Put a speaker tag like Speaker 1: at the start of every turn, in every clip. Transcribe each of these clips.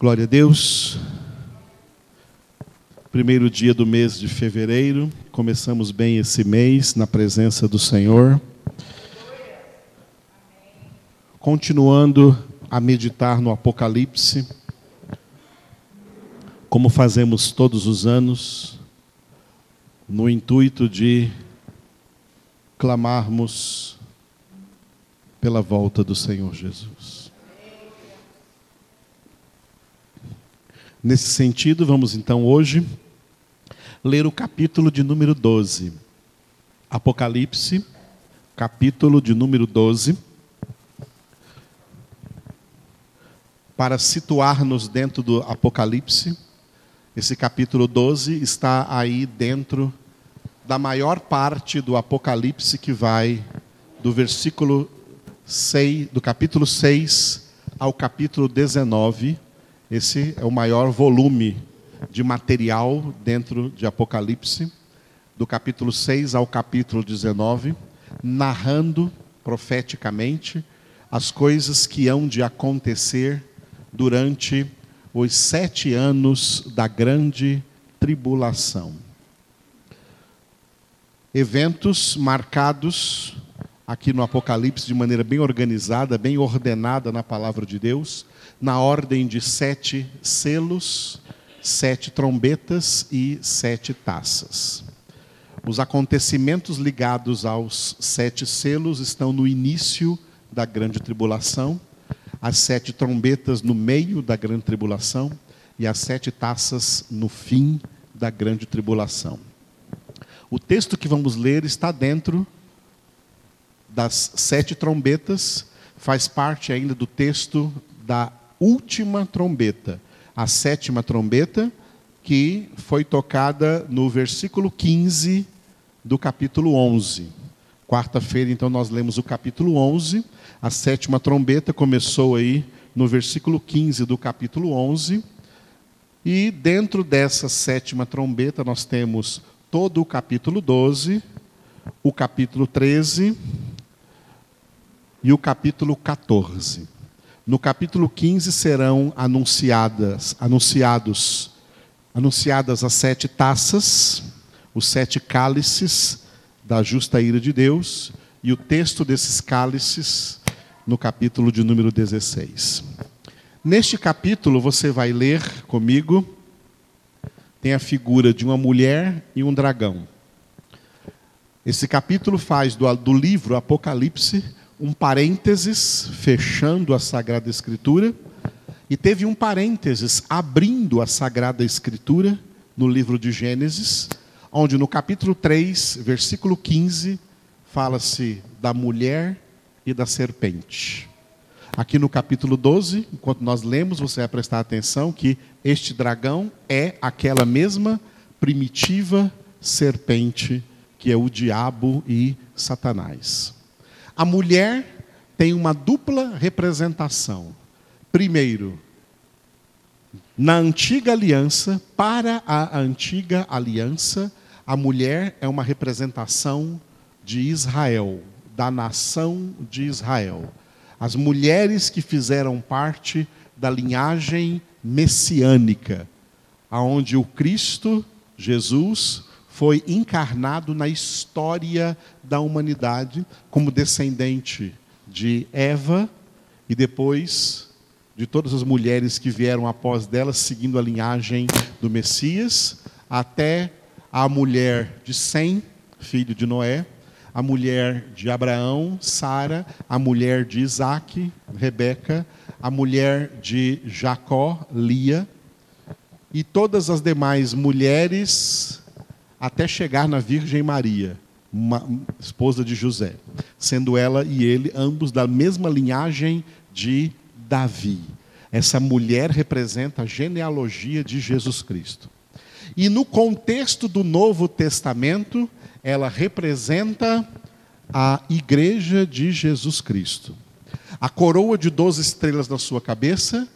Speaker 1: Glória a Deus. Primeiro dia do mês de fevereiro, começamos bem esse mês na presença do Senhor. Continuando a meditar no Apocalipse, como fazemos todos os anos, no intuito de clamarmos pela volta do Senhor Jesus. Nesse sentido, vamos então hoje ler o capítulo de número 12. Apocalipse, capítulo de número 12. Para situar-nos dentro do Apocalipse, esse capítulo 12 está aí dentro da maior parte do Apocalipse que vai do versículo 6, do capítulo 6 ao capítulo 19 esse é o maior volume de material dentro de Apocalipse, do capítulo 6 ao capítulo 19, narrando profeticamente as coisas que hão de acontecer durante os sete anos da grande tribulação. Eventos marcados aqui no Apocalipse de maneira bem organizada, bem ordenada na palavra de Deus, na ordem de sete selos, sete trombetas e sete taças. Os acontecimentos ligados aos sete selos estão no início da grande tribulação, as sete trombetas no meio da grande tribulação e as sete taças no fim da grande tribulação. O texto que vamos ler está dentro das sete trombetas, faz parte ainda do texto da última trombeta, a sétima trombeta, que foi tocada no versículo 15 do capítulo 11. Quarta-feira, então, nós lemos o capítulo 11. A sétima trombeta começou aí no versículo 15 do capítulo 11. E dentro dessa sétima trombeta, nós temos todo o capítulo 12, o capítulo 13, e o capítulo 14. No capítulo 15 serão anunciadas, anunciados, anunciadas as sete taças, os sete cálices da justa ira de Deus e o texto desses cálices no capítulo de número 16. Neste capítulo você vai ler comigo tem a figura de uma mulher e um dragão. Esse capítulo faz do, do livro Apocalipse um parênteses fechando a Sagrada Escritura e teve um parênteses abrindo a Sagrada Escritura no livro de Gênesis, onde no capítulo 3, versículo 15, fala-se da mulher e da serpente. Aqui no capítulo 12, enquanto nós lemos, você vai prestar atenção que este dragão é aquela mesma primitiva serpente que é o diabo e Satanás. A mulher tem uma dupla representação. Primeiro, na antiga aliança, para a antiga aliança, a mulher é uma representação de Israel, da nação de Israel. As mulheres que fizeram parte da linhagem messiânica, aonde o Cristo, Jesus, foi encarnado na história da humanidade como descendente de Eva e depois de todas as mulheres que vieram após dela, seguindo a linhagem do Messias, até a mulher de Sem, filho de Noé, a mulher de Abraão, Sara, a mulher de Isaac, Rebeca, a mulher de Jacó, Lia, e todas as demais mulheres até chegar na Virgem Maria, uma esposa de José, sendo ela e ele ambos da mesma linhagem de Davi. Essa mulher representa a genealogia de Jesus Cristo. E no contexto do Novo Testamento, ela representa a igreja de Jesus Cristo. A coroa de doze estrelas na sua cabeça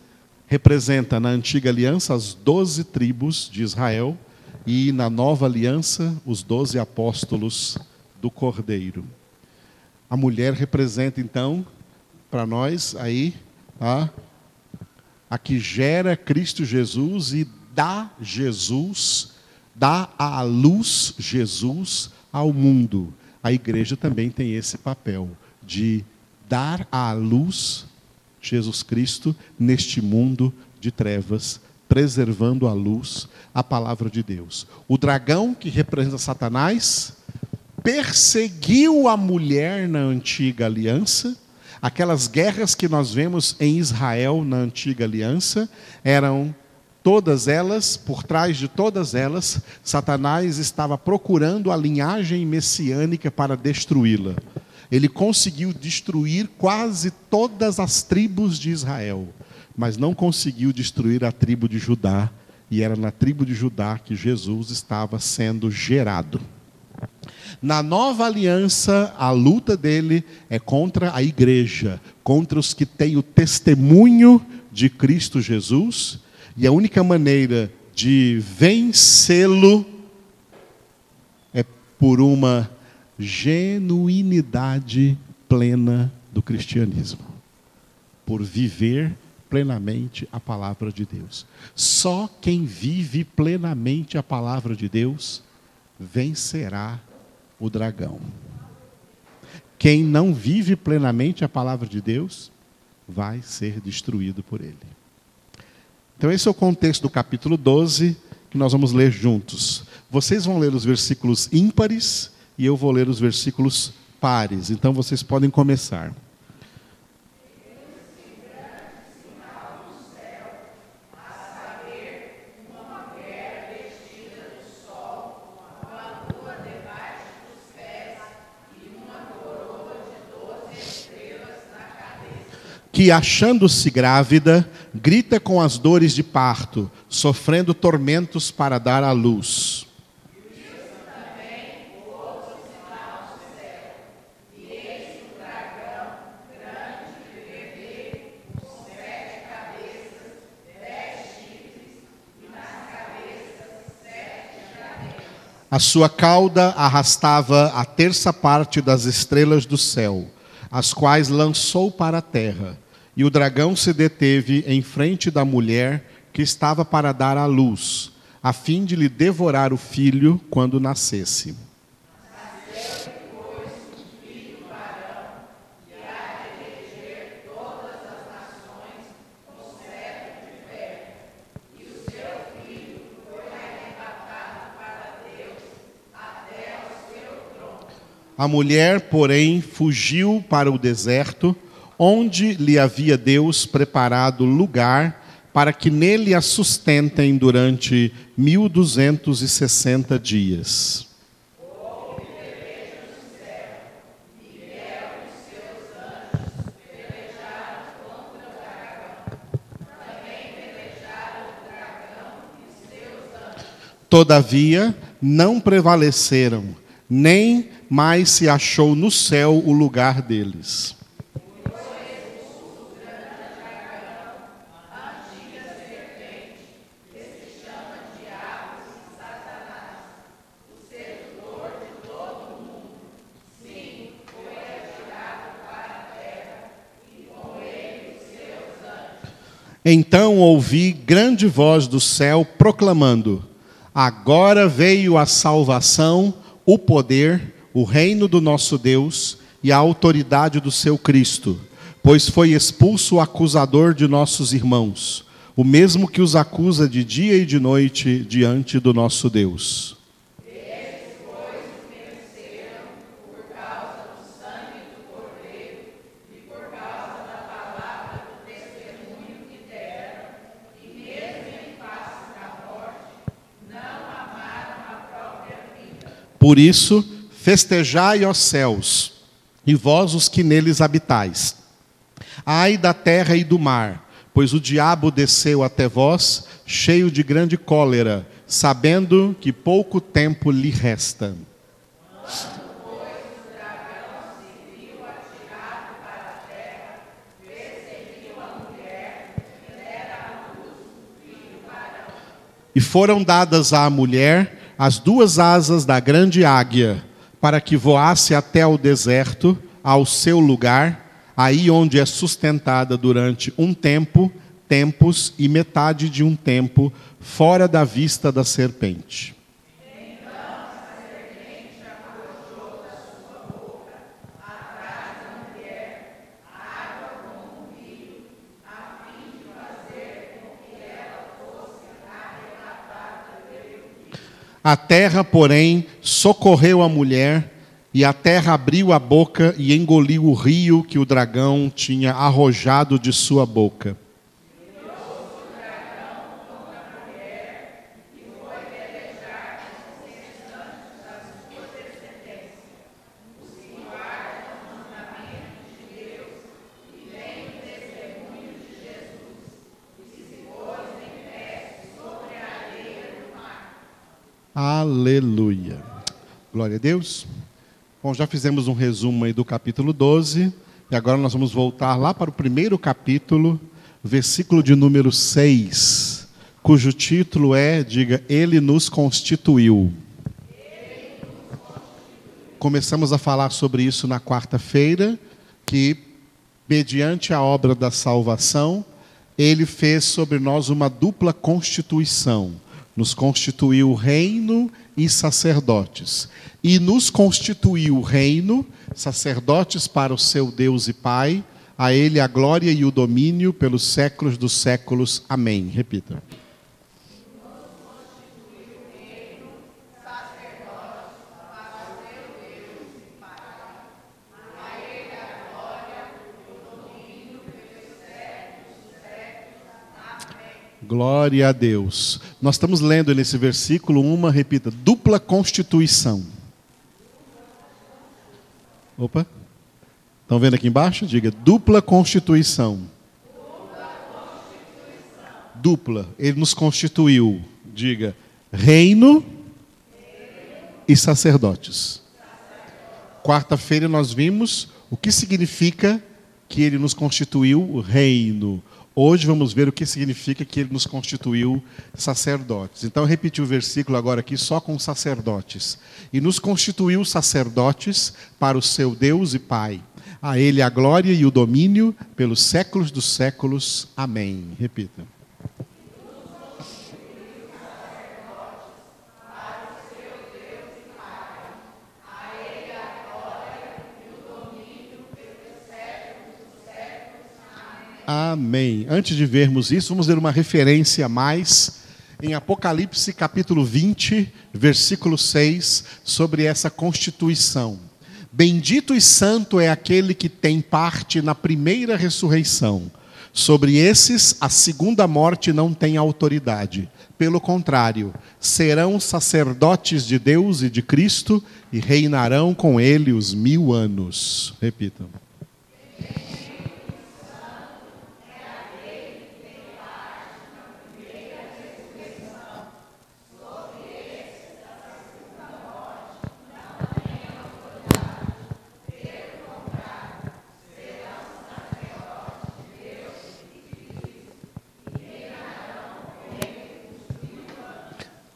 Speaker 1: representa na antiga aliança as doze tribos de Israel e na nova aliança, os doze apóstolos do Cordeiro. A mulher representa, então, para nós aí a, a que gera Cristo Jesus e dá Jesus, dá à luz Jesus ao mundo. A igreja também tem esse papel de dar à luz Jesus Cristo neste mundo de trevas, preservando a luz, a palavra de Deus. O dragão, que representa Satanás, perseguiu a mulher na antiga aliança. Aquelas guerras que nós vemos em Israel na antiga aliança eram todas elas, por trás de todas elas, Satanás estava procurando a linhagem messiânica para destruí-la ele conseguiu destruir quase todas as tribos de Israel, mas não conseguiu destruir a tribo de Judá, e era na tribo de Judá que Jesus estava sendo gerado. Na nova aliança, a luta dele é contra a igreja, contra os que têm o testemunho de Cristo Jesus, e a única maneira de vencê-lo é por uma genuinidade plena do cristianismo, por viver plenamente a palavra de Deus. Só quem vive plenamente a palavra de Deus vencerá o dragão. Quem não vive plenamente a palavra de Deus vai ser destruído por ele. Então, esse é o contexto do capítulo 12 que nós vamos ler juntos. Vocês vão ler os versículos ímpares e eu vou ler os versículos pares. Então vocês podem começar. Que, achando-se grávida, grita com as dores de parto, sofrendo tormentos para dar à luz. A sua cauda arrastava a terça parte das estrelas do céu, as quais lançou para a terra. E o dragão se deteve em frente da mulher que estava para dar à luz, a fim de lhe devorar o filho quando nascesse. A mulher, porém, fugiu para o deserto, onde lhe havia Deus preparado lugar para que nele a sustentem durante mil duzentos e sessenta dias. Todavia, não prevaleceram, nem mais se achou no céu o lugar deles. Então ouvi grande voz do céu proclamando: Agora veio a salvação, o poder o reino do nosso Deus e a autoridade do seu Cristo, pois foi expulso o acusador de nossos irmãos, o mesmo que os acusa de dia e de noite diante do nosso Deus. Por isso, Festejai, ó céus, e vós os que neles habitais. Ai da terra e do mar, pois o diabo desceu até vós, cheio de grande cólera, sabendo que pouco tempo lhe resta. E foram dadas à mulher as duas asas da grande águia, para que voasse até ao deserto, ao seu lugar, aí onde é sustentada durante um tempo, tempos e metade de um tempo fora da vista da serpente. A terra, porém, socorreu a mulher, e a terra abriu a boca e engoliu o rio que o dragão tinha arrojado de sua boca. Aleluia. Glória a Deus. Bom, já fizemos um resumo aí do capítulo 12, e agora nós vamos voltar lá para o primeiro capítulo, versículo de número 6, cujo título é, diga, Ele nos constituiu. Começamos a falar sobre isso na quarta-feira, que mediante a obra da salvação, ele fez sobre nós uma dupla constituição nos constituiu reino e sacerdotes. E nos constituiu reino, sacerdotes para o seu Deus e Pai, a Ele a glória e o domínio pelos séculos dos séculos. Amém. Repita. Glória a Deus. Nós estamos lendo nesse versículo uma, repita, dupla constituição. Opa. Estão vendo aqui embaixo? Diga, dupla constituição. Dupla. Ele nos constituiu. Diga, reino e sacerdotes. Quarta-feira nós vimos o que significa que ele nos constituiu reino. Hoje vamos ver o que significa que ele nos constituiu sacerdotes. Então, eu repeti o versículo agora aqui só com sacerdotes. E nos constituiu sacerdotes para o seu Deus e Pai. A ele a glória e o domínio pelos séculos dos séculos. Amém. Repita. Amém. Antes de vermos isso, vamos ver uma referência a mais em Apocalipse capítulo 20, versículo 6, sobre essa constituição. Bendito e santo é aquele que tem parte na primeira ressurreição. Sobre esses, a segunda morte não tem autoridade. Pelo contrário, serão sacerdotes de Deus e de Cristo e reinarão com ele os mil anos. Repitam.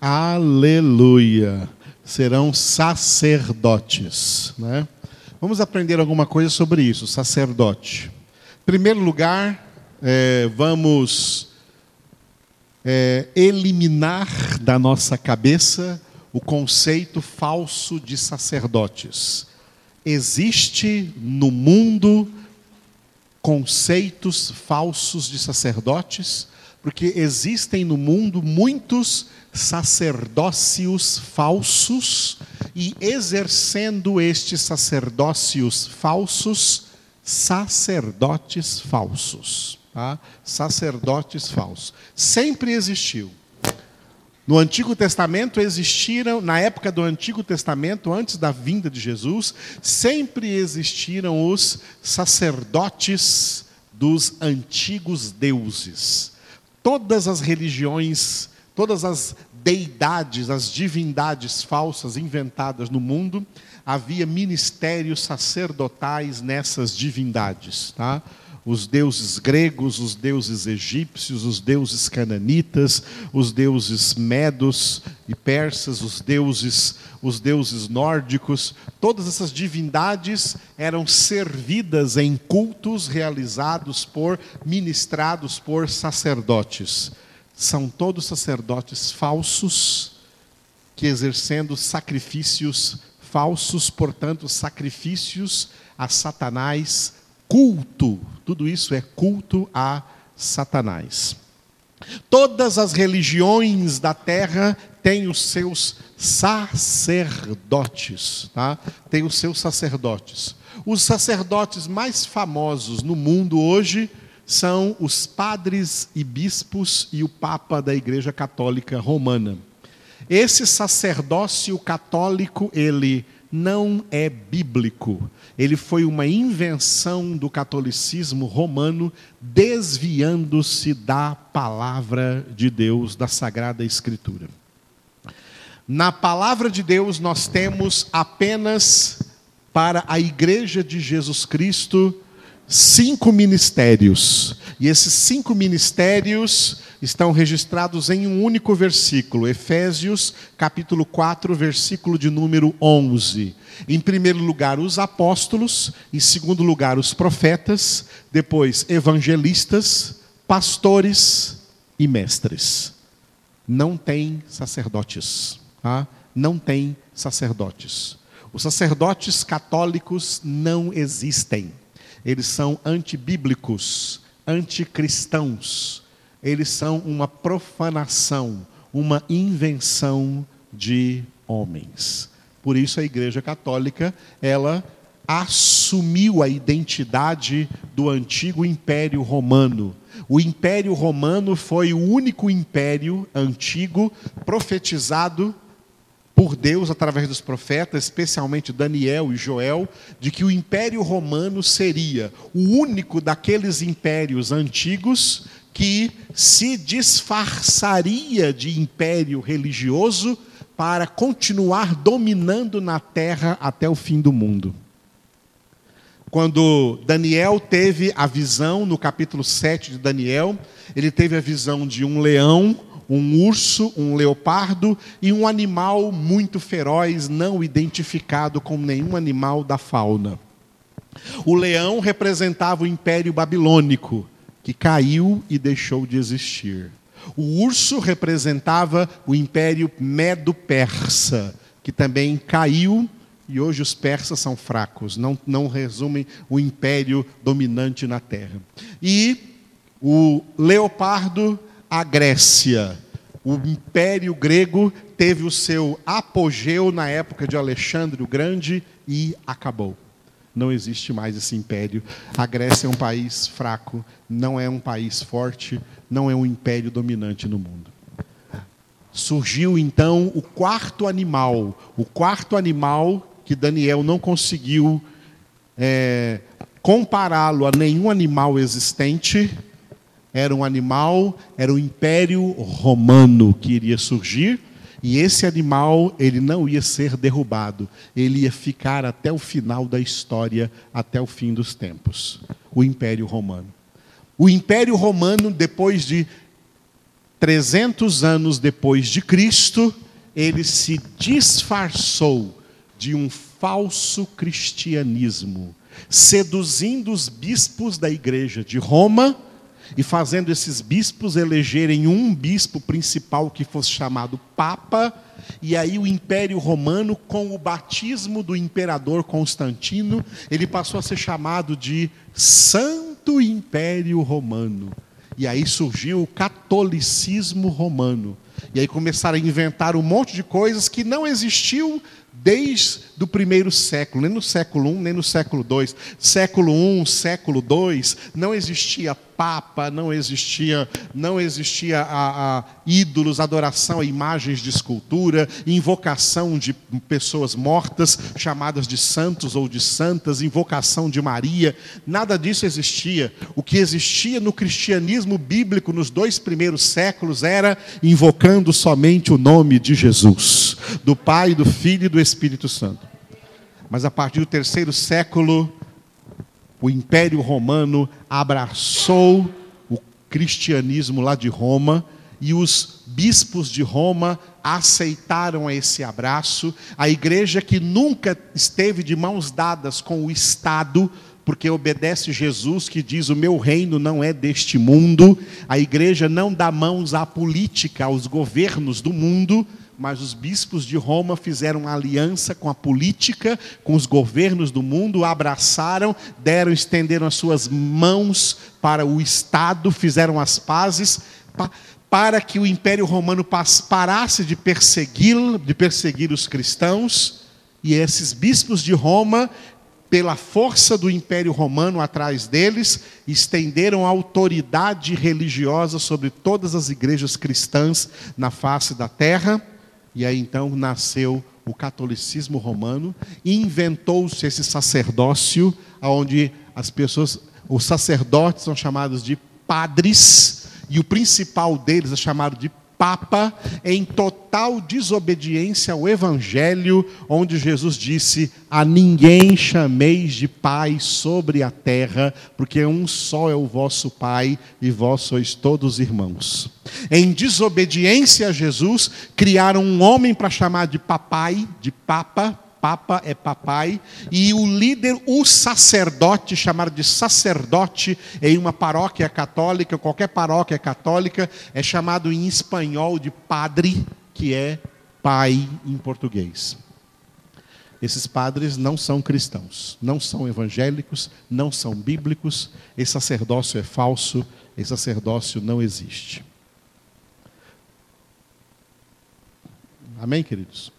Speaker 1: Aleluia. Serão sacerdotes. Né? Vamos aprender alguma coisa sobre isso, sacerdote. Em primeiro lugar, é, vamos é, eliminar da nossa cabeça o conceito falso de sacerdotes. Existe no mundo conceitos falsos de sacerdotes, porque existem no mundo muitos sacerdócios falsos e exercendo estes sacerdócios falsos, sacerdotes falsos. Tá? Sacerdotes falsos. Sempre existiu. No Antigo Testamento existiram, na época do Antigo Testamento, antes da vinda de Jesus, sempre existiram os sacerdotes dos antigos deuses. Todas as religiões todas as deidades, as divindades falsas inventadas no mundo, havia ministérios sacerdotais nessas divindades. Tá? Os deuses gregos, os deuses egípcios, os deuses cananitas, os deuses medos e persas, os deuses, os deuses nórdicos, todas essas divindades eram servidas em cultos realizados por ministrados por sacerdotes. São todos sacerdotes falsos que exercendo sacrifícios falsos, portanto, sacrifícios a Satanás, culto, tudo isso é culto a Satanás. Todas as religiões da terra têm os seus sacerdotes, tá? Tem os seus sacerdotes. Os sacerdotes mais famosos no mundo hoje são os padres e bispos e o papa da Igreja Católica Romana. Esse sacerdócio católico, ele não é bíblico. Ele foi uma invenção do catolicismo romano, desviando-se da palavra de Deus, da Sagrada Escritura. Na palavra de Deus, nós temos apenas para a Igreja de Jesus Cristo cinco ministérios. E esses cinco ministérios estão registrados em um único versículo, Efésios, capítulo 4, versículo de número 11. Em primeiro lugar, os apóstolos, em segundo lugar, os profetas, depois evangelistas, pastores e mestres. Não tem sacerdotes, tá? Não tem sacerdotes. Os sacerdotes católicos não existem eles são antibíblicos, anticristãos. Eles são uma profanação, uma invenção de homens. Por isso a Igreja Católica, ela assumiu a identidade do antigo Império Romano. O Império Romano foi o único império antigo profetizado por Deus através dos profetas, especialmente Daniel e Joel, de que o Império Romano seria o único daqueles impérios antigos que se disfarçaria de império religioso para continuar dominando na terra até o fim do mundo. Quando Daniel teve a visão, no capítulo 7 de Daniel, ele teve a visão de um leão um urso, um leopardo e um animal muito feroz, não identificado com nenhum animal da fauna. O leão representava o império babilônico, que caiu e deixou de existir. O urso representava o império medo-persa, que também caiu e hoje os persas são fracos, não, não resumem o império dominante na terra. E o leopardo a Grécia. O Império Grego teve o seu apogeu na época de Alexandre o Grande e acabou. Não existe mais esse império. A Grécia é um país fraco, não é um país forte, não é um império dominante no mundo. Surgiu então o quarto animal, o quarto animal que Daniel não conseguiu é, compará-lo a nenhum animal existente, era um animal, era o império romano que iria surgir, e esse animal, ele não ia ser derrubado, ele ia ficar até o final da história, até o fim dos tempos. O império romano. O império romano, depois de 300 anos depois de Cristo, ele se disfarçou de um falso cristianismo, seduzindo os bispos da igreja de Roma e fazendo esses bispos elegerem um bispo principal que fosse chamado Papa, e aí o Império Romano, com o batismo do imperador Constantino, ele passou a ser chamado de Santo Império Romano. E aí surgiu o catolicismo romano. E aí começaram a inventar um monte de coisas que não existiu desde o primeiro século, nem no século I, nem no século II. Século I, século II, não existia papa, não existia, não existia a, a ídolos, adoração a imagens de escultura, invocação de pessoas mortas, chamadas de santos ou de santas, invocação de Maria, nada disso existia. O que existia no cristianismo bíblico nos dois primeiros séculos era invocando somente o nome de Jesus, do Pai, do Filho e do Espírito Santo. Mas a partir do terceiro século, o Império Romano abraçou o cristianismo lá de Roma e os bispos de Roma aceitaram esse abraço. A igreja que nunca esteve de mãos dadas com o Estado, porque obedece Jesus que diz: O meu reino não é deste mundo. A igreja não dá mãos à política, aos governos do mundo, mas os bispos de Roma fizeram aliança com a política, com os governos do mundo, abraçaram, deram, estenderam as suas mãos para o Estado, fizeram as pazes para que o Império Romano parasse de perseguir, de perseguir os cristãos, e esses bispos de Roma, pela força do Império Romano atrás deles, estenderam autoridade religiosa sobre todas as igrejas cristãs na face da terra, e aí então nasceu o catolicismo romano, e inventou-se esse sacerdócio, onde as pessoas, os sacerdotes são chamados de padres, e o principal deles é chamado de Papa, em total desobediência ao Evangelho, onde Jesus disse: A ninguém chameis de Pai sobre a terra, porque um só é o vosso Pai e vós sois todos irmãos. Em desobediência a Jesus, criaram um homem para chamar de papai, de Papa, Papa é papai, e o líder, o sacerdote, chamado de sacerdote em uma paróquia católica, qualquer paróquia católica, é chamado em espanhol de padre, que é pai em português. Esses padres não são cristãos, não são evangélicos, não são bíblicos, esse sacerdócio é falso, esse sacerdócio não existe. Amém, queridos?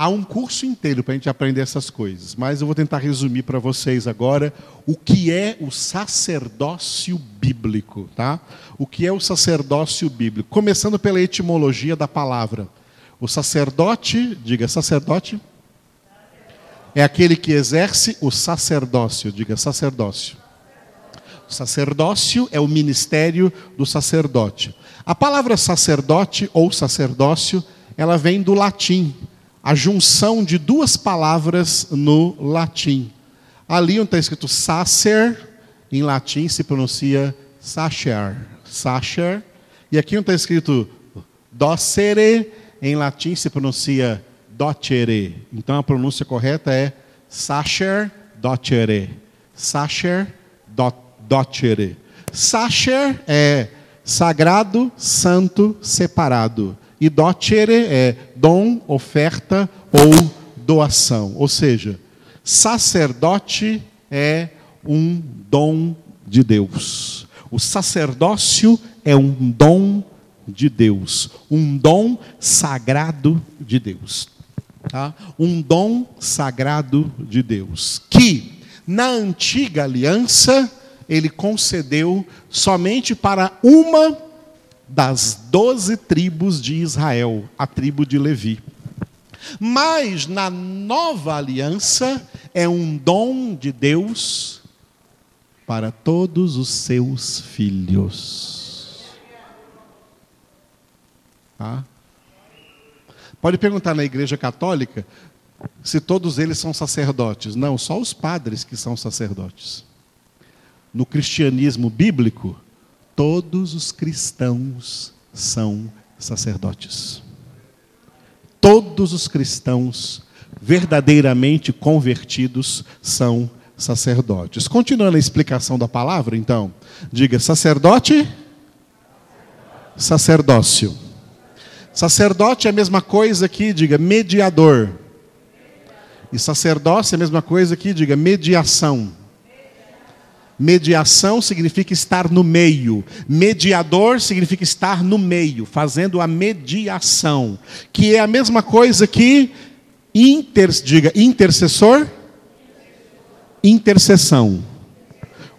Speaker 1: Há um curso inteiro para a gente aprender essas coisas, mas eu vou tentar resumir para vocês agora o que é o sacerdócio bíblico, tá? O que é o sacerdócio bíblico? Começando pela etimologia da palavra. O sacerdote, diga sacerdote, é aquele que exerce o sacerdócio, diga sacerdócio. O sacerdócio é o ministério do sacerdote. A palavra sacerdote ou sacerdócio, ela vem do latim a junção de duas palavras no latim. Ali onde está escrito sacer, em latim se pronuncia sacer, sacer. E aqui onde está escrito docere, em latim se pronuncia docere. Então a pronúncia correta é sacer docere. Sacer docere. Sacer é sagrado, santo, separado. E docere é dom, oferta ou doação. Ou seja, sacerdote é um dom de Deus. O sacerdócio é um dom de Deus, um dom sagrado de Deus. Tá? Um dom sagrado de Deus, que na antiga aliança ele concedeu somente para uma das doze tribos de Israel, a tribo de Levi. Mas na nova aliança é um dom de Deus para todos os seus filhos. Tá? Pode perguntar na igreja católica se todos eles são sacerdotes. Não, só os padres que são sacerdotes. No cristianismo bíblico, todos os cristãos são sacerdotes. Todos os cristãos verdadeiramente convertidos são sacerdotes. Continuando a explicação da palavra, então, diga sacerdote, sacerdócio. Sacerdote é a mesma coisa que diga mediador. E sacerdócio é a mesma coisa que diga mediação. Mediação significa estar no meio. Mediador significa estar no meio, fazendo a mediação, que é a mesma coisa que inter, diga intercessor, intercessão.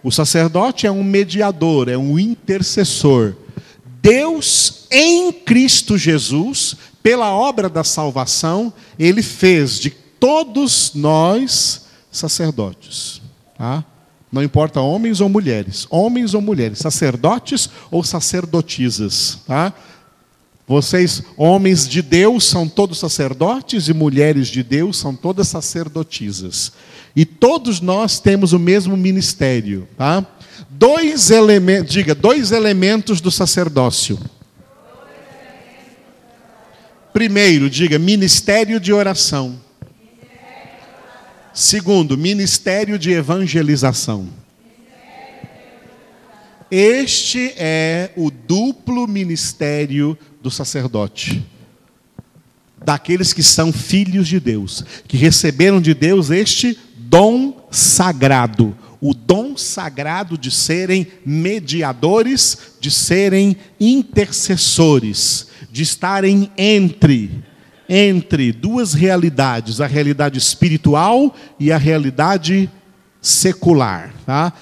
Speaker 1: O sacerdote é um mediador, é um intercessor. Deus em Cristo Jesus, pela obra da salvação, ele fez de todos nós sacerdotes, tá? Não importa homens ou mulheres, homens ou mulheres, sacerdotes ou sacerdotisas, tá? Vocês, homens de Deus, são todos sacerdotes e mulheres de Deus são todas sacerdotisas. E todos nós temos o mesmo ministério, tá? Dois elementos, diga, dois elementos do sacerdócio. Primeiro, diga, ministério de oração. Segundo, ministério de evangelização. Este é o duplo ministério do sacerdote. Daqueles que são filhos de Deus, que receberam de Deus este dom sagrado, o dom sagrado de serem mediadores, de serem intercessores, de estarem entre entre duas realidades, a realidade espiritual e a realidade secular. Tá?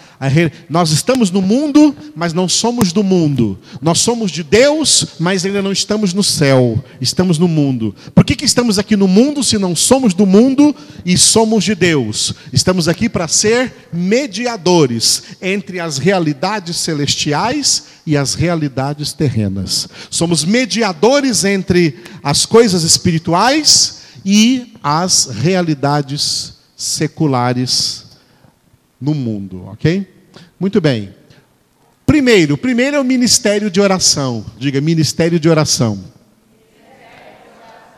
Speaker 1: Nós estamos no mundo, mas não somos do mundo. Nós somos de Deus, mas ainda não estamos no céu. Estamos no mundo. Por que, que estamos aqui no mundo se não somos do mundo e somos de Deus? Estamos aqui para ser mediadores entre as realidades celestiais e as realidades terrenas. Somos mediadores entre as coisas espirituais e as realidades seculares no mundo, ok? Muito bem. Primeiro, primeiro é o ministério de oração. Diga, ministério de oração.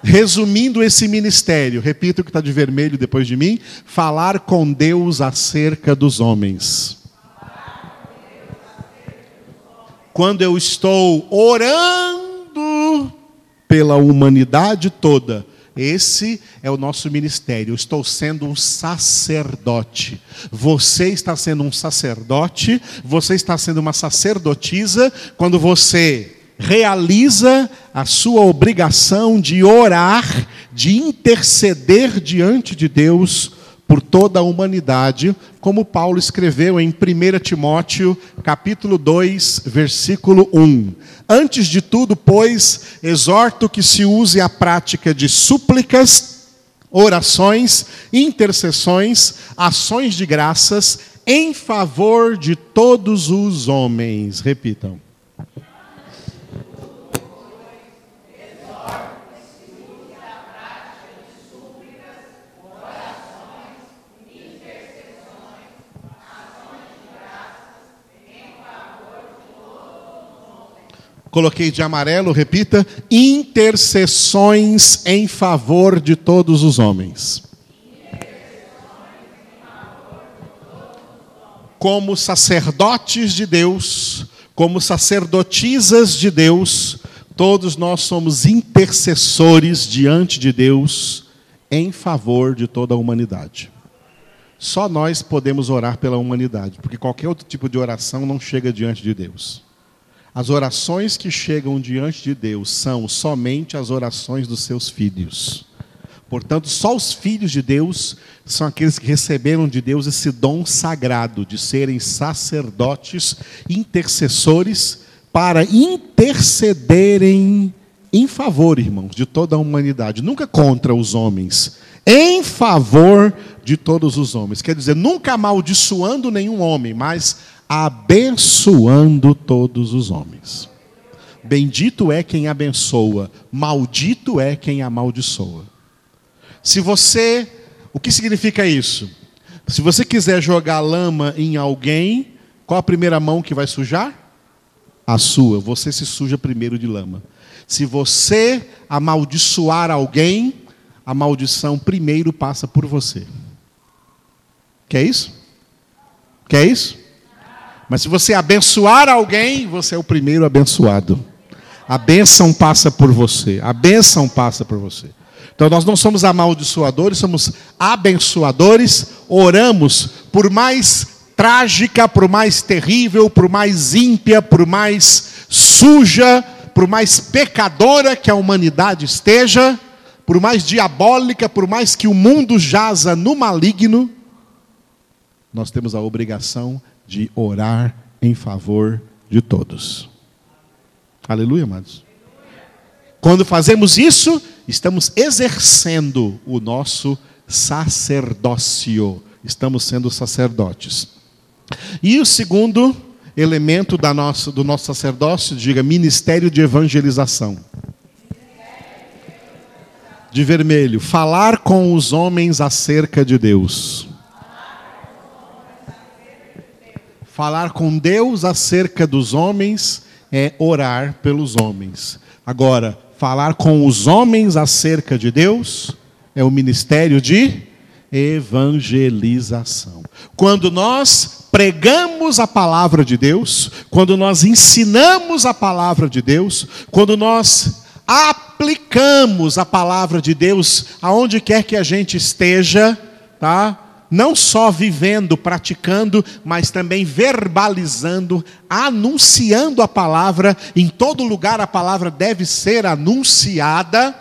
Speaker 1: Resumindo esse ministério, repita o que está de vermelho depois de mim: falar com Deus acerca dos homens. Quando eu estou orando pela humanidade toda, esse é o nosso ministério. Eu estou sendo um sacerdote. Você está sendo um sacerdote, você está sendo uma sacerdotisa quando você realiza a sua obrigação de orar, de interceder diante de Deus por toda a humanidade, como Paulo escreveu em 1 Timóteo, capítulo 2, versículo 1. Antes de tudo, pois, exorto que se use a prática de súplicas, orações, intercessões, ações de graças em favor de todos os homens. Repitam. Coloquei de amarelo, repita: intercessões em favor de todos os homens. Como sacerdotes de Deus, como sacerdotisas de Deus, todos nós somos intercessores diante de Deus em favor de toda a humanidade. Só nós podemos orar pela humanidade, porque qualquer outro tipo de oração não chega diante de Deus. As orações que chegam diante de Deus são somente as orações dos seus filhos. Portanto, só os filhos de Deus são aqueles que receberam de Deus esse dom sagrado de serem sacerdotes, intercessores, para intercederem em favor, irmãos, de toda a humanidade, nunca contra os homens, em favor de todos os homens. Quer dizer, nunca amaldiçoando nenhum homem, mas abençoando todos os homens. Bendito é quem abençoa, maldito é quem amaldiçoa. Se você, o que significa isso? Se você quiser jogar lama em alguém, qual a primeira mão que vai sujar? A sua. Você se suja primeiro de lama. Se você amaldiçoar alguém, a maldição primeiro passa por você. Quer isso? Quer isso? Mas se você abençoar alguém, você é o primeiro abençoado. A bênção passa por você. A bênção passa por você. Então nós não somos amaldiçoadores, somos abençoadores. Oramos por mais trágica, por mais terrível, por mais ímpia, por mais suja, por mais pecadora que a humanidade esteja, por mais diabólica, por mais que o mundo jaza no maligno, nós temos a obrigação de orar em favor de todos. Aleluia, amados. Quando fazemos isso, estamos exercendo o nosso sacerdócio. Estamos sendo sacerdotes. E o segundo elemento da nossa, do nosso sacerdócio, diga, ministério de evangelização. De vermelho. Falar com os homens acerca de Deus. Falar com Deus acerca dos homens é orar pelos homens. Agora, falar com os homens acerca de Deus é o ministério de evangelização. Quando nós pregamos a palavra de Deus, quando nós ensinamos a palavra de Deus, quando nós aplicamos a palavra de Deus aonde quer que a gente esteja, tá? Não só vivendo, praticando, mas também verbalizando, anunciando a palavra, em todo lugar a palavra deve ser anunciada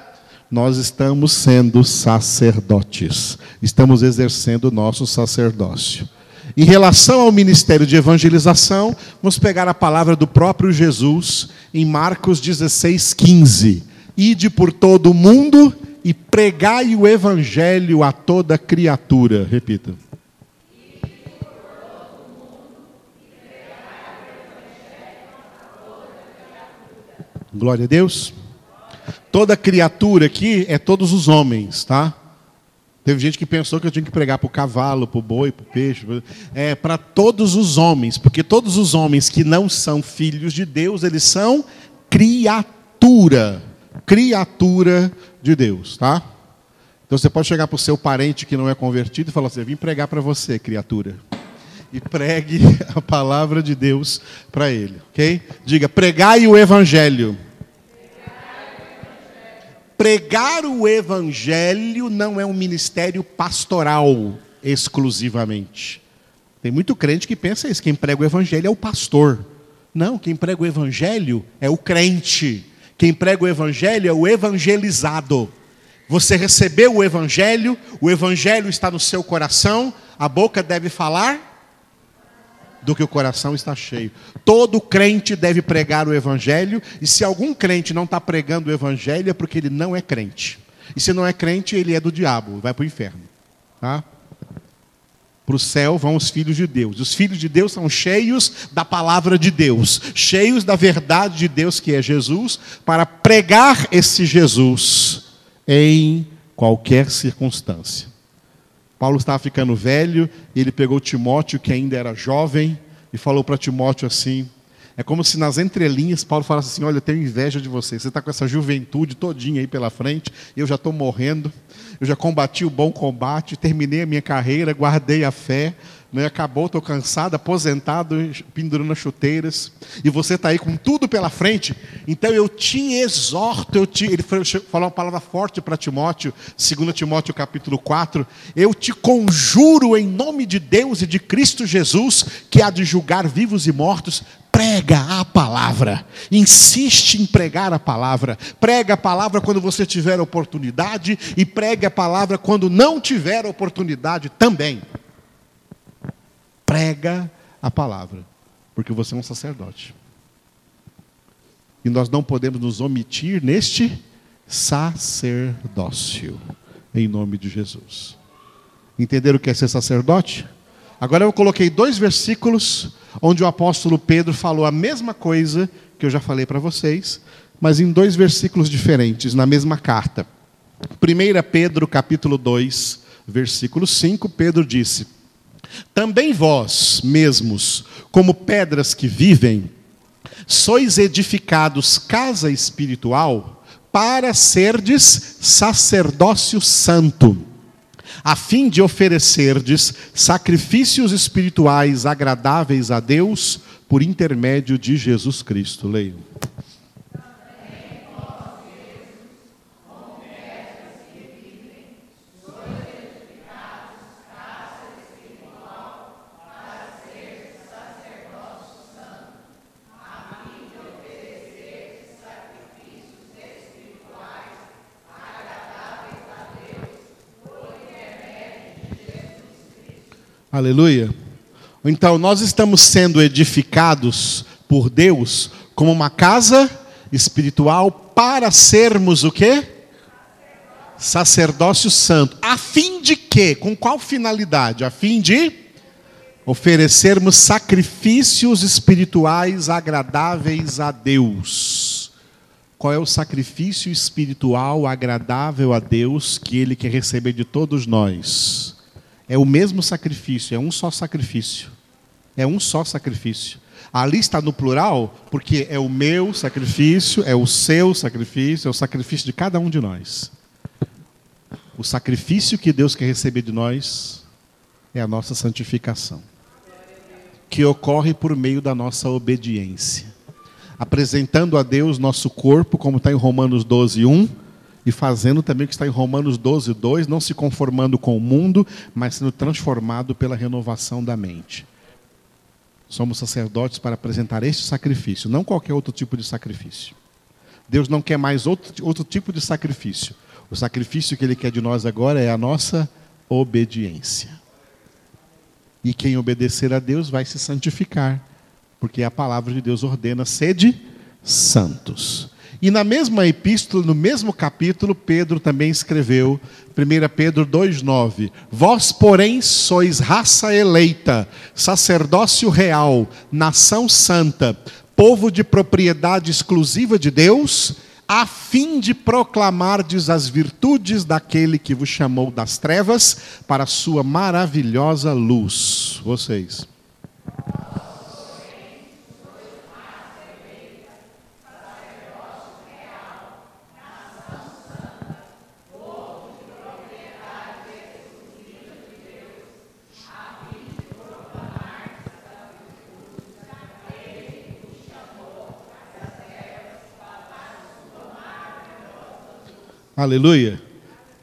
Speaker 1: nós estamos sendo sacerdotes, estamos exercendo o nosso sacerdócio. Em relação ao ministério de evangelização, vamos pegar a palavra do próprio Jesus em Marcos 16, 15. Ide por todo o mundo e pregai o evangelho a toda criatura. Repita. Glória a Deus. Toda criatura aqui é todos os homens, tá? Teve gente que pensou que eu tinha que pregar para o cavalo, para o boi, para o peixe. É para todos os homens, porque todos os homens que não são filhos de Deus, eles são criatura. Criatura de Deus, tá? Então você pode chegar para o seu parente que não é convertido e falar assim: vim pregar para você, criatura. E pregue a palavra de Deus para ele, ok? Diga: pregai o evangelho. Pregar o evangelho não é um ministério pastoral exclusivamente. Tem muito crente que pensa isso, quem prega o evangelho é o pastor. Não, quem prega o evangelho é o crente. Quem prega o evangelho é o evangelizado. Você recebeu o evangelho, o evangelho está no seu coração, a boca deve falar do que o coração está cheio. Todo crente deve pregar o Evangelho, e se algum crente não está pregando o Evangelho, é porque ele não é crente. E se não é crente, ele é do diabo, vai para o inferno. Tá? Para o céu vão os filhos de Deus. Os filhos de Deus são cheios da palavra de Deus, cheios da verdade de Deus, que é Jesus, para pregar esse Jesus em qualquer circunstância. Paulo estava ficando velho, e ele pegou Timóteo, que ainda era jovem, e falou para Timóteo assim: é como se nas entrelinhas Paulo falasse assim: Olha, eu tenho inveja de você. Você está com essa juventude todinha aí pela frente, eu já estou morrendo, eu já combati o bom combate, terminei a minha carreira, guardei a fé, né? acabou, estou cansado, aposentado, pendurando as chuteiras, e você está aí com tudo pela frente, então eu te exorto, eu te, ele falou uma palavra forte para Timóteo, 2 Timóteo capítulo 4, eu te conjuro em nome de Deus e de Cristo Jesus, que há de julgar vivos e mortos, prega a palavra, insiste em pregar a palavra, prega a palavra quando você tiver oportunidade e prega a palavra quando não tiver oportunidade também prega a palavra, porque você é um sacerdote. E nós não podemos nos omitir neste sacerdócio, em nome de Jesus. Entenderam o que é ser sacerdote? Agora eu coloquei dois versículos onde o apóstolo Pedro falou a mesma coisa que eu já falei para vocês, mas em dois versículos diferentes, na mesma carta. 1 Pedro capítulo 2, versículo 5, Pedro disse: também vós mesmos, como pedras que vivem, sois edificados casa espiritual para serdes sacerdócio santo, a fim de oferecerdes sacrifícios espirituais agradáveis a Deus por intermédio de Jesus Cristo. Leio. Aleluia. Então, nós estamos sendo edificados por Deus como uma casa espiritual para sermos o quê? Sacerdócio santo. A fim de quê? Com qual finalidade? A fim de oferecermos sacrifícios espirituais agradáveis a Deus. qual é o sacrifício espiritual agradável a Deus que Ele quer receber de todos nós. É o mesmo sacrifício, é um só sacrifício. É um só sacrifício. Ali está no plural, porque é o meu sacrifício, é o seu sacrifício, é o sacrifício de cada um de nós. O sacrifício que Deus quer receber de nós é a nossa santificação, que ocorre por meio da nossa obediência. Apresentando a Deus nosso corpo, como está em Romanos 12, 1, e fazendo também o que está em Romanos 12, 2, não se conformando com o mundo, mas sendo transformado pela renovação da mente. Somos sacerdotes para apresentar este sacrifício, não qualquer outro tipo de sacrifício. Deus não quer mais outro, outro tipo de sacrifício. O sacrifício que Ele quer de nós agora é a nossa obediência. E quem obedecer a Deus vai se santificar, porque a palavra de Deus ordena: sede santos. E na mesma epístola, no mesmo capítulo, Pedro também escreveu, 1 Pedro 2,9: Vós, porém, sois raça eleita, sacerdócio real, nação santa, povo de propriedade exclusiva de Deus, a fim de proclamardes as virtudes daquele que vos chamou das trevas para a sua maravilhosa luz. Vocês. Aleluia.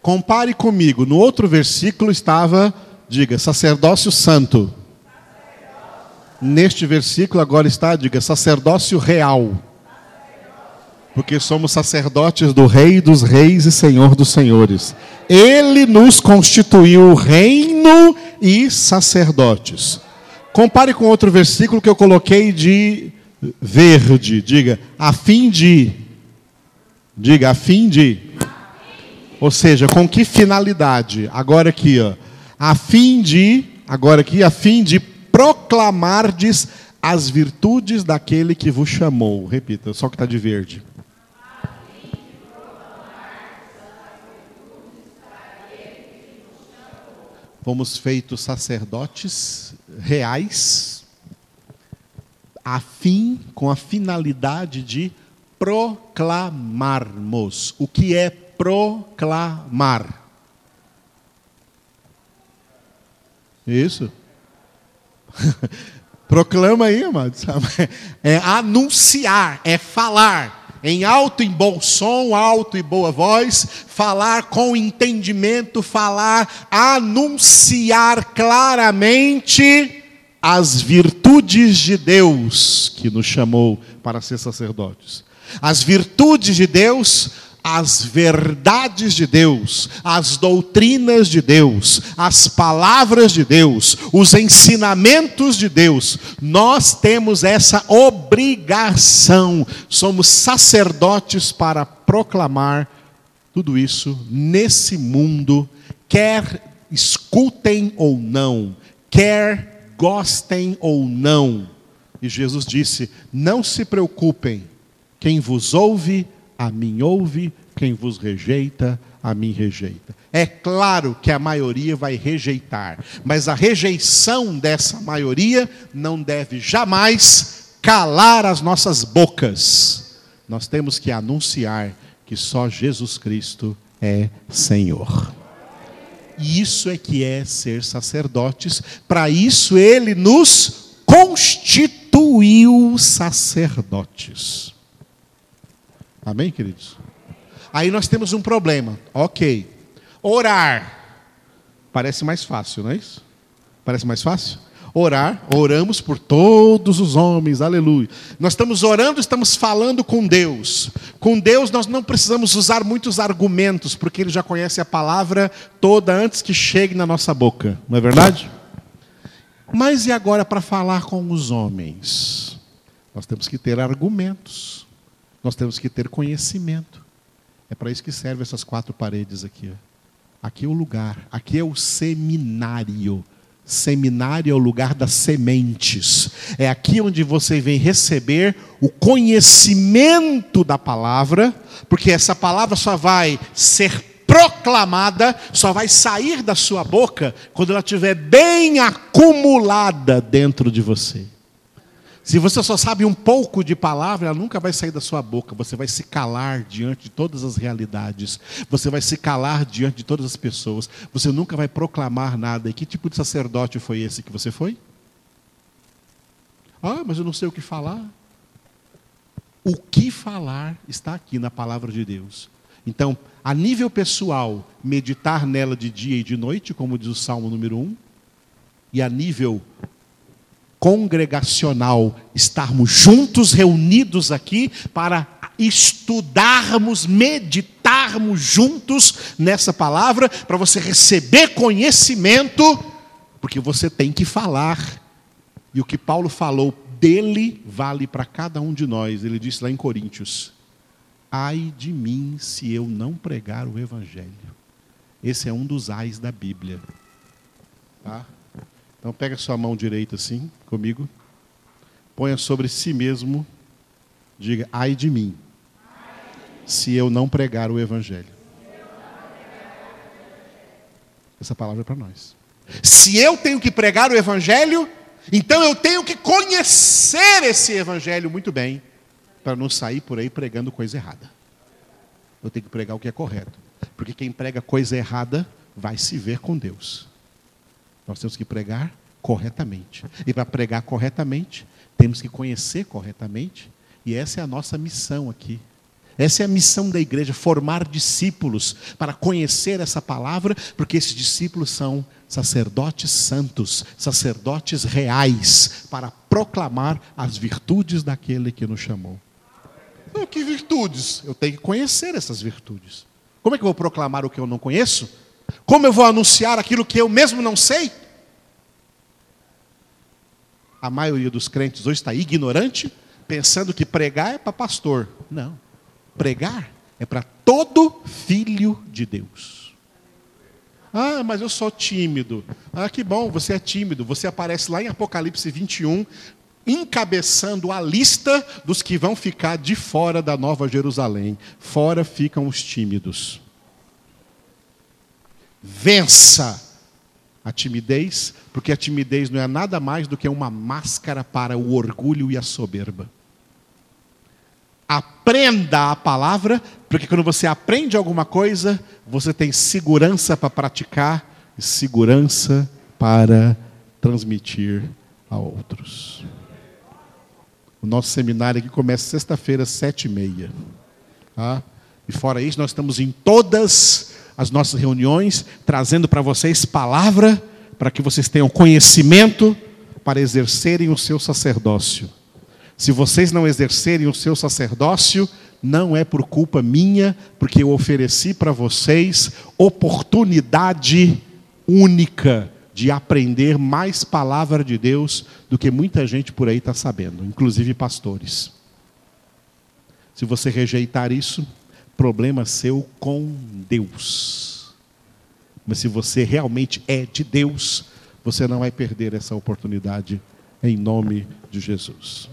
Speaker 1: Compare comigo. No outro versículo estava, diga, sacerdócio santo. Neste versículo agora está, diga, sacerdócio real. Porque somos sacerdotes do Rei dos Reis e Senhor dos Senhores. Ele nos constituiu reino e sacerdotes. Compare com outro versículo que eu coloquei de verde. Diga, a fim de. Diga, a fim de ou seja, com que finalidade? Agora aqui, ó, a fim de, agora aqui, a fim de proclamardes as virtudes daquele que vos chamou. Repita, só que está de verde. Fomos feitos sacerdotes reais, a fim, com a finalidade de proclamarmos. O que é proclamar. Isso. Proclama aí, amados. É anunciar, é falar. Em alto e bom som, alto e boa voz, falar com entendimento, falar, anunciar claramente as virtudes de Deus que nos chamou para ser sacerdotes. As virtudes de Deus as verdades de Deus, as doutrinas de Deus, as palavras de Deus, os ensinamentos de Deus. Nós temos essa obrigação, somos sacerdotes para proclamar tudo isso nesse mundo, quer escutem ou não, quer gostem ou não. E Jesus disse: Não se preocupem, quem vos ouve, a mim ouve, quem vos rejeita, a mim rejeita. É claro que a maioria vai rejeitar, mas a rejeição dessa maioria não deve jamais calar as nossas bocas. Nós temos que anunciar que só Jesus Cristo é Senhor. E isso é que é ser sacerdotes, para isso ele nos constituiu sacerdotes. Amém, queridos? Aí nós temos um problema. Ok. Orar. Parece mais fácil, não é isso? Parece mais fácil? Orar, oramos por todos os homens, aleluia. Nós estamos orando, estamos falando com Deus. Com Deus nós não precisamos usar muitos argumentos, porque Ele já conhece a palavra toda antes que chegue na nossa boca, não é verdade? Mas e agora para falar com os homens? Nós temos que ter argumentos. Nós temos que ter conhecimento. É para isso que servem essas quatro paredes aqui. Aqui é o lugar, aqui é o seminário Seminário é o lugar das sementes. É aqui onde você vem receber o conhecimento da palavra, porque essa palavra só vai ser proclamada, só vai sair da sua boca quando ela estiver bem acumulada dentro de você. Se você só sabe um pouco de palavra, ela nunca vai sair da sua boca. Você vai se calar diante de todas as realidades. Você vai se calar diante de todas as pessoas. Você nunca vai proclamar nada. E que tipo de sacerdote foi esse que você foi? Ah, mas eu não sei o que falar. O que falar está aqui na palavra de Deus. Então, a nível pessoal, meditar nela de dia e de noite, como diz o Salmo número 1. E a nível congregacional, estarmos juntos, reunidos aqui, para estudarmos, meditarmos juntos nessa palavra, para você receber conhecimento, porque você tem que falar. E o que Paulo falou dele vale para cada um de nós. Ele disse lá em Coríntios: Ai de mim se eu não pregar o Evangelho. Esse é um dos ais da Bíblia. Tá? Então pega sua mão direita assim, comigo. Ponha sobre si mesmo. Diga, ai de mim. Se eu não pregar o Evangelho. Essa palavra é para nós. Se eu tenho que pregar o Evangelho, então eu tenho que conhecer esse Evangelho muito bem, para não sair por aí pregando coisa errada. Eu tenho que pregar o que é correto. Porque quem prega coisa errada vai se ver com Deus. Nós temos que pregar corretamente. E para pregar corretamente, temos que conhecer corretamente. E essa é a nossa missão aqui. Essa é a missão da igreja, formar discípulos para conhecer essa palavra, porque esses discípulos são sacerdotes santos, sacerdotes reais, para proclamar as virtudes daquele que nos chamou. Que virtudes? Eu tenho que conhecer essas virtudes. Como é que eu vou proclamar o que eu não conheço? Como eu vou anunciar aquilo que eu mesmo não sei? A maioria dos crentes hoje está ignorante, pensando que pregar é para pastor. Não. Pregar é para todo filho de Deus. Ah, mas eu sou tímido. Ah, que bom, você é tímido. Você aparece lá em Apocalipse 21, encabeçando a lista dos que vão ficar de fora da Nova Jerusalém. Fora ficam os tímidos. Vença a timidez, porque a timidez não é nada mais do que uma máscara para o orgulho e a soberba. Aprenda a palavra, porque quando você aprende alguma coisa, você tem segurança para praticar e segurança para transmitir a outros. O nosso seminário aqui começa sexta-feira, sete e meia. Tá? E fora isso, nós estamos em todas as nossas reuniões, trazendo para vocês palavra, para que vocês tenham conhecimento para exercerem o seu sacerdócio. Se vocês não exercerem o seu sacerdócio, não é por culpa minha, porque eu ofereci para vocês oportunidade única de aprender mais palavra de Deus do que muita gente por aí está sabendo, inclusive pastores. Se você rejeitar isso, problema seu com Deus. Mas se você realmente é de Deus, você não vai perder essa oportunidade em nome de Jesus.